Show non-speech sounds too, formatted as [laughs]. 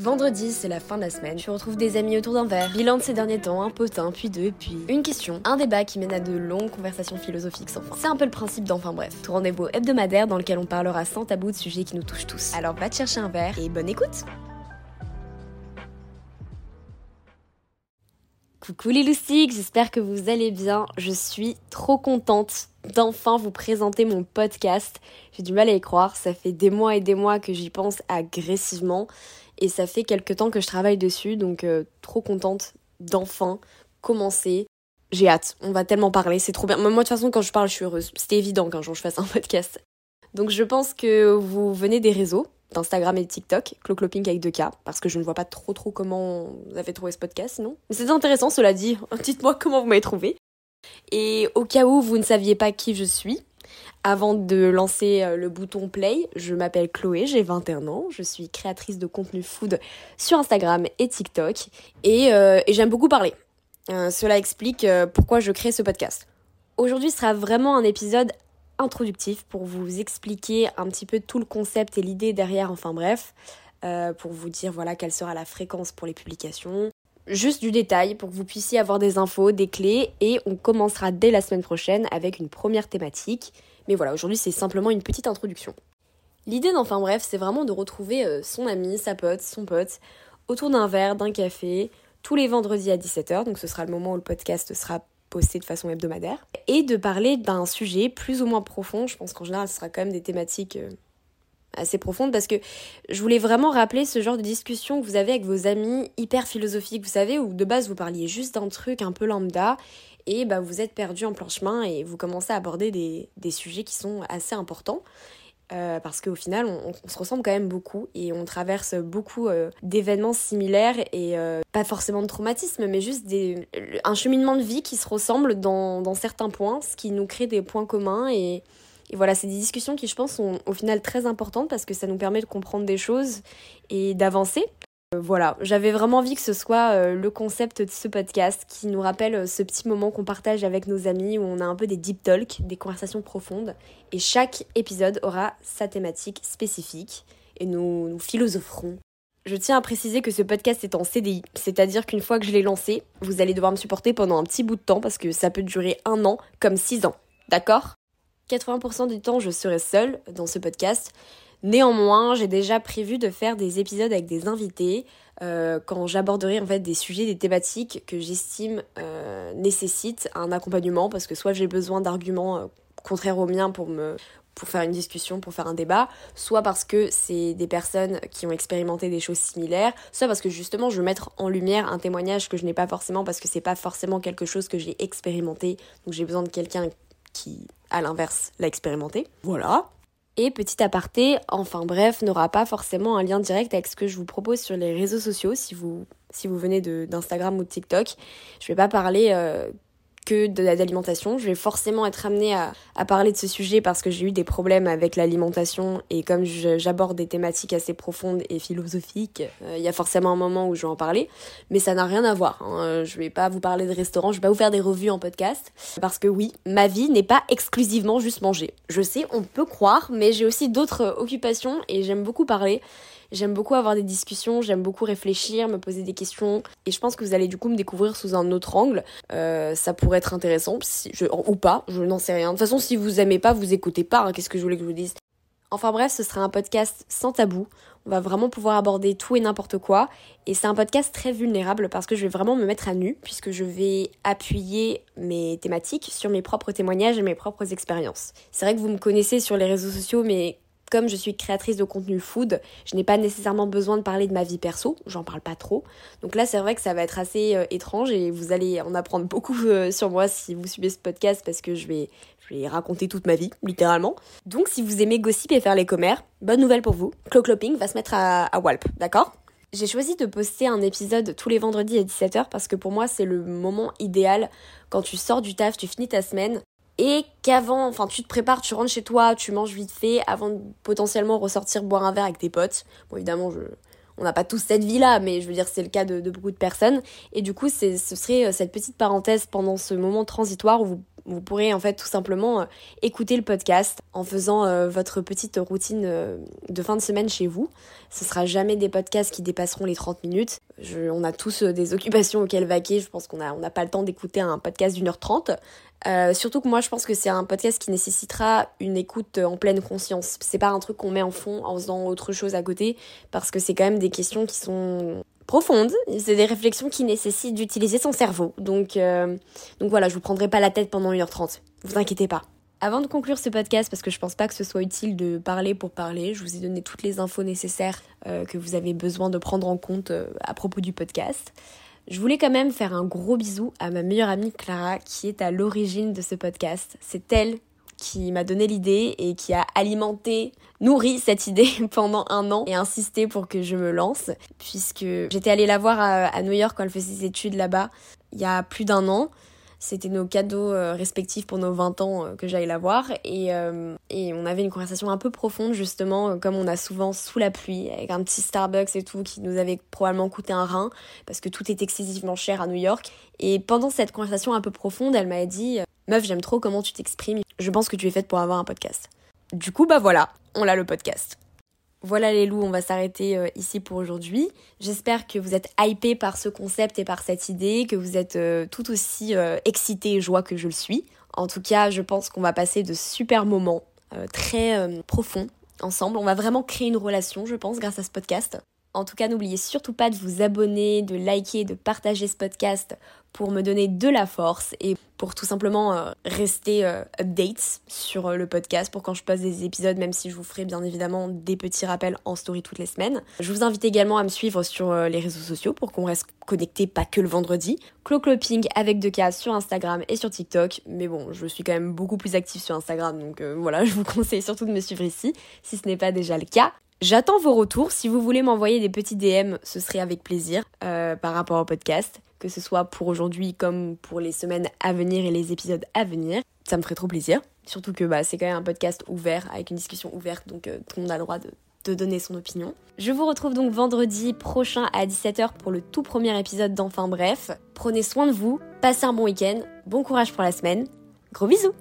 Vendredi, c'est la fin de la semaine. Tu retrouves des amis autour d'un verre. Bilan de ces derniers temps, un potin, puis deux, puis une question, un débat qui mène à de longues conversations philosophiques sans fin. C'est un peu le principe d'Enfin Bref, tout rendez-vous hebdomadaire dans lequel on parlera sans tabou de sujets qui nous touchent tous. Alors va te chercher un verre et bonne écoute Coucou les loustiques, j'espère que vous allez bien. Je suis trop contente d'enfin vous présenter mon podcast. J'ai du mal à y croire, ça fait des mois et des mois que j'y pense agressivement et ça fait quelques temps que je travaille dessus, donc euh, trop contente d'enfin commencer. J'ai hâte, on va tellement parler, c'est trop bien. Moi de toute façon quand je parle je suis heureuse, c'était évident qu'un jour je fasse un [laughs] podcast. Donc je pense que vous venez des réseaux, d'Instagram et TikTok, Clocloping avec 2K, parce que je ne vois pas trop trop comment vous avez trouvé ce podcast, non Mais c'est intéressant, cela dit. [laughs] Dites-moi comment vous m'avez trouvé. Et au cas où vous ne saviez pas qui je suis, avant de lancer euh, le bouton play, je m'appelle Chloé, j'ai 21 ans, je suis créatrice de contenu food sur Instagram et TikTok et, euh, j'aime beaucoup parler. Euh, cela explique pourquoi je crée ce podcast. Aujourd'hui sera vraiment un épisode introductif pour vous expliquer un petit peu tout le concept et l'idée derrière, enfin bref, pour vous dire voilà quelle sera la fréquence pour les publications, juste du détail pour que vous puissiez avoir des infos, des clés et on commencera dès la semaine prochaine avec une première thématique. Mais voilà, aujourd'hui c'est simplement une petite introduction. L'idée d'enfin bref, c'est vraiment de retrouver euh, son ami, sa pote, son pote autour d'un verre, d'un café, tous les vendredis à 17h, donc ce sera le moment où le podcast sera posté de façon hebdomadaire, et de parler d'un sujet plus ou moins profond. Je pense qu'en général, ce sera quand même des thématiques euh, assez profonde parce que je voulais vraiment rappeler ce genre de discussion que vous avez avec vos amis hyper philosophiques, vous savez, où de base vous parliez juste d'un truc un peu lambda et bah vous êtes perdu en plein chemin et vous commencez à aborder des, des sujets qui sont assez importants. Euh, parce qu'au final, on, se ressemble quand même beaucoup et on traverse beaucoup euh, d'événements similaires et euh, pas forcément de traumatisme, mais juste des, un cheminement de vie qui se ressemble dans, dans certains points, ce qui nous crée des points communs et, et voilà, c'est des discussions qui, je pense, sont au final très importantes parce que ça nous permet de comprendre des choses et d'avancer. Euh, voilà, j'avais vraiment envie que ce soit euh, le concept de ce podcast qui nous rappelle euh, ce petit moment qu'on partage avec nos amis où on a un peu des deep talks, des conversations profondes. Et chaque épisode aura sa thématique spécifique et nous, nous philosopherons. Je tiens à préciser que ce podcast est en CDI, c'est-à-dire qu'une fois que je l'ai lancé, vous allez devoir me supporter pendant un petit bout de temps parce que ça peut durer un an comme six ans. D'accord? 80% du temps, je serai seule dans ce podcast. Néanmoins, j'ai déjà prévu de faire des épisodes avec des invités euh, quand j'aborderai en fait des sujets, des thématiques que j'estime euh, nécessitent un accompagnement parce que soit j'ai besoin d'arguments euh, contraires aux miens pour me pour faire une discussion, pour faire un débat, soit parce que c'est des personnes qui ont expérimenté des choses similaires, soit parce que justement je veux mettre en lumière un témoignage que je n'ai pas forcément parce que c'est pas forcément quelque chose que j'ai expérimenté, donc j'ai besoin de quelqu'un qui à l'inverse, l'a expérimenté. Voilà. Et petit aparté, enfin bref, n'aura pas forcément un lien direct avec ce que je vous propose sur les réseaux sociaux si vous, venez d'Instagram ou de TikTok. Je vais pas parler euh, que de l'alimentation. Je vais forcément être amenée à, parler de ce sujet parce que j'ai eu des problèmes avec l'alimentation et comme j'aborde des thématiques assez profondes et philosophiques, euh, il y a forcément un moment où je vais en parler. Mais ça n'a rien à voir. Hein. Je vais pas vous parler de restaurant, je vais pas vous faire des revues en podcast parce que oui, ma vie n'est pas exclusivement juste manger. Je sais, on peut croire, mais j'ai aussi d'autres occupations et j'aime beaucoup parler. J'aime beaucoup avoir des discussions, j'aime beaucoup réfléchir, me poser des questions. Et je pense que vous allez du coup me découvrir sous un autre angle. Euh, ça pourrait être intéressant, ou pas, je n'en sais rien. De toute façon, si vous aimez pas, vous écoutez pas. Hein, qu'est-ce que je voulais que je vous dise? Enfin bref, ce sera un podcast sans tabou. On va vraiment pouvoir aborder tout et n'importe quoi. Et c'est un podcast très vulnérable parce que je vais vraiment me mettre à nu, puisque je vais appuyer mes thématiques sur mes propres témoignages et mes propres expériences. C'est vrai que vous me connaissez sur les réseaux sociaux, mais comme je suis créatrice de contenu food, je n'ai pas nécessairement besoin de parler de ma vie perso, j'en parle pas trop. Donc là, c'est vrai que ça va être assez euh, étrange et vous allez en apprendre beaucoup euh, sur moi si vous suivez ce podcast parce que je vais, je raconter toute ma vie, littéralement. Donc si vous aimez gossip et faire les commères, bonne nouvelle pour vous, Clocloping va se mettre à, à Walp, d'accord? J'ai choisi de poster un épisode tous les vendredis à 17h parce que pour moi c'est le moment idéal quand tu sors du taf, tu finis ta semaine, et qu'avant, enfin tu te prépares, tu rentres chez toi, tu manges vite fait avant de potentiellement ressortir boire un verre avec tes potes. Bon évidemment, je, on n'a pas tous cette vie-là, mais je veux dire c'est le cas de, beaucoup de personnes. Et du coup, ce serait euh, cette petite parenthèse pendant ce moment transitoire où vous, pourrez en fait tout simplement écouter le podcast en faisant votre petite routine de fin de semaine chez vous. Ce sera jamais des podcasts qui dépasseront les 30 minutes. On a tous des occupations auxquelles vaquer. Je pense qu'on n'a on pas le temps d'écouter un podcast d'une heure trente. Euh, surtout que moi, je pense que c'est un podcast qui nécessitera une écoute en pleine conscience. C'est pas un truc qu'on met en fond en faisant autre chose à côté, parce que c'est quand même des questions qui sont profondes. C'est des réflexions qui nécessitent d'utiliser son cerveau. Donc, euh, donc voilà, je vous prendrai pas la tête pendant 1h30. Vous inquiétez pas. Avant de conclure ce podcast, parce que je pense pas que ce soit utile de parler pour parler, je vous ai donné toutes les infos nécessaires euh, que vous avez besoin de prendre en compte à propos du podcast. Je voulais quand même faire un gros bisou à ma meilleure amie Clara qui est à l'origine de ce podcast. C'est elle qui m'a donné l'idée et qui a alimenté, nourri cette idée [laughs] pendant un an et insisté pour que je me lance puisque j'étais allée la voir à, New York quand elle faisait ses études là-bas il y a plus d'un an c'était nos cadeaux euh, respectifs pour nos 20 ans euh, que j'allais la voir. Et, euh, et on avait une conversation un peu profonde, justement, comme on a souvent sous la pluie, avec un petit Starbucks et tout, qui nous avait probablement coûté un rein, parce que tout est excessivement cher à New York. Et pendant cette conversation un peu profonde, elle m'a dit Meuf, j'aime trop comment tu t'exprimes. Je pense que tu es faite pour avoir un podcast. Du coup, bah voilà, on a le podcast. Voilà les loups, on va s'arrêter euh, ici pour aujourd'hui. J'espère que vous êtes hypés par ce concept et par cette idée, que vous êtes euh, tout aussi euh, excités et joie que je le suis. En tout cas, je pense qu'on va passer de super moments très profonds ensemble. On va vraiment créer une relation, je pense, grâce à ce podcast. En tout cas, n'oubliez surtout pas de vous abonner, de liker, de partager ce podcast pour me donner de la force et pour tout simplement euh, rester euh, updates sur euh, le podcast pour quand je poste des épisodes, même si je vous ferai bien évidemment des petits rappels en story toutes les semaines. Je vous invite également à me suivre sur les réseaux sociaux pour qu'on reste connecté pas que le vendredi. Clocloping avec deux cas sur Instagram et sur TikTok. Mais bon, je suis quand même beaucoup plus active sur Instagram, donc voilà, [laughs] je vous conseille surtout de me suivre ici si ce n'est pas déjà le cas. J'attends vos retours. Si vous voulez m'envoyer des petits DM, ce serait avec plaisir euh, par rapport au podcast, que ce soit pour aujourd'hui comme pour les semaines à venir et les épisodes à venir. Ça me ferait trop plaisir. Surtout que bah, c'est quand même un podcast ouvert, avec une discussion ouverte, donc euh, tout le monde a le droit de, de donner son opinion. Je vous retrouve donc vendredi prochain à 17h pour le tout premier épisode d'Enfin Bref. Prenez soin de vous, passez un bon week-end, bon courage pour la semaine. Gros bisous